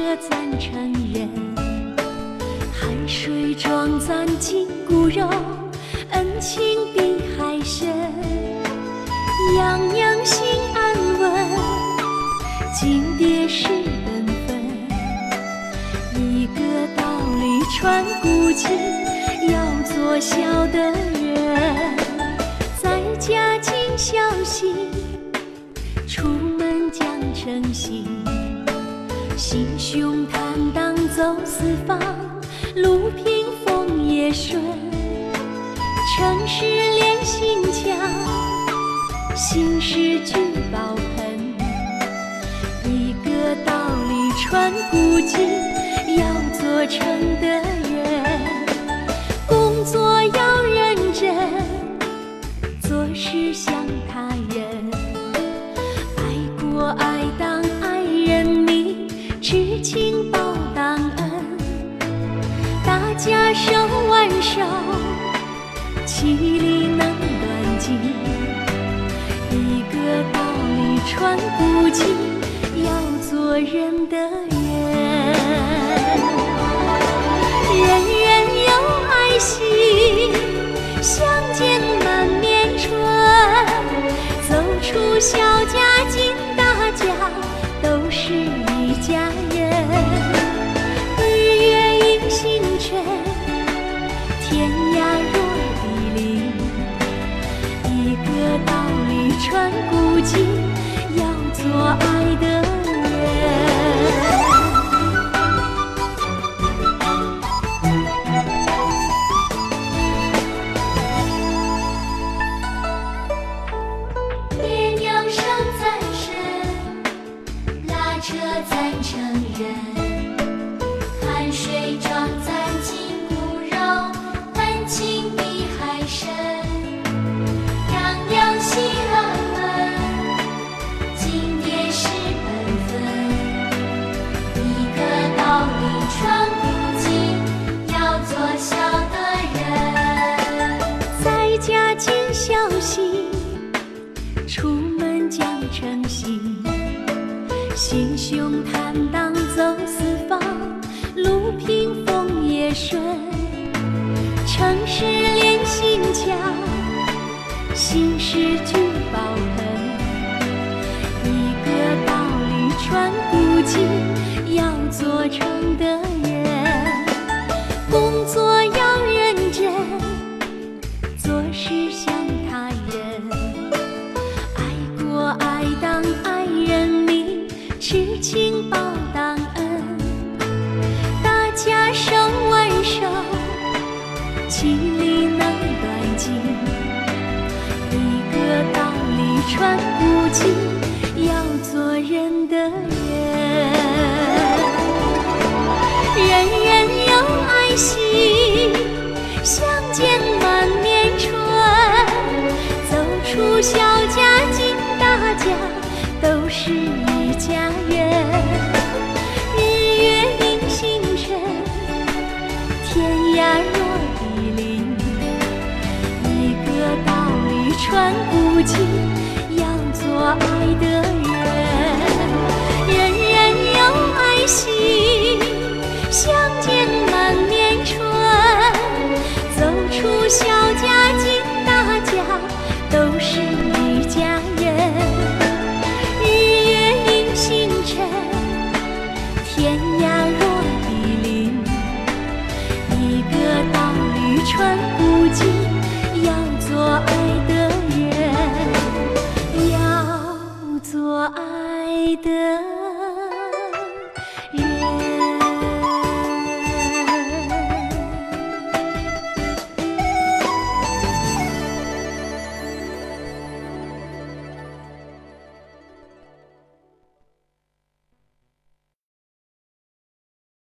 个赞成人。汗水装咱筋骨肉，恩情。比海深。样样心安稳，金蝶是本分。一个道理传古今，要做孝的人，在家尽孝心，出门讲诚信，心胸坦荡走四方，路平风也顺，诚实连心墙，心事聚宝盆，一个道理传古今，要做成的人，工作要认真，做事想家手挽手，其利能断金。一个道理传不尽，要做人的理传古今，要做爱的人。爹娘生咱身，拉扯咱成人，心胸坦荡走四方，路平风也顺，城市连心墙，心事聚宝盆。一个道理传古今，要做成德传古今，要做爱的人。人人有爱心，相见满面春。走出小家进大家，都是一家人。日月映星辰，天涯若比邻。一个道理传古今，爱的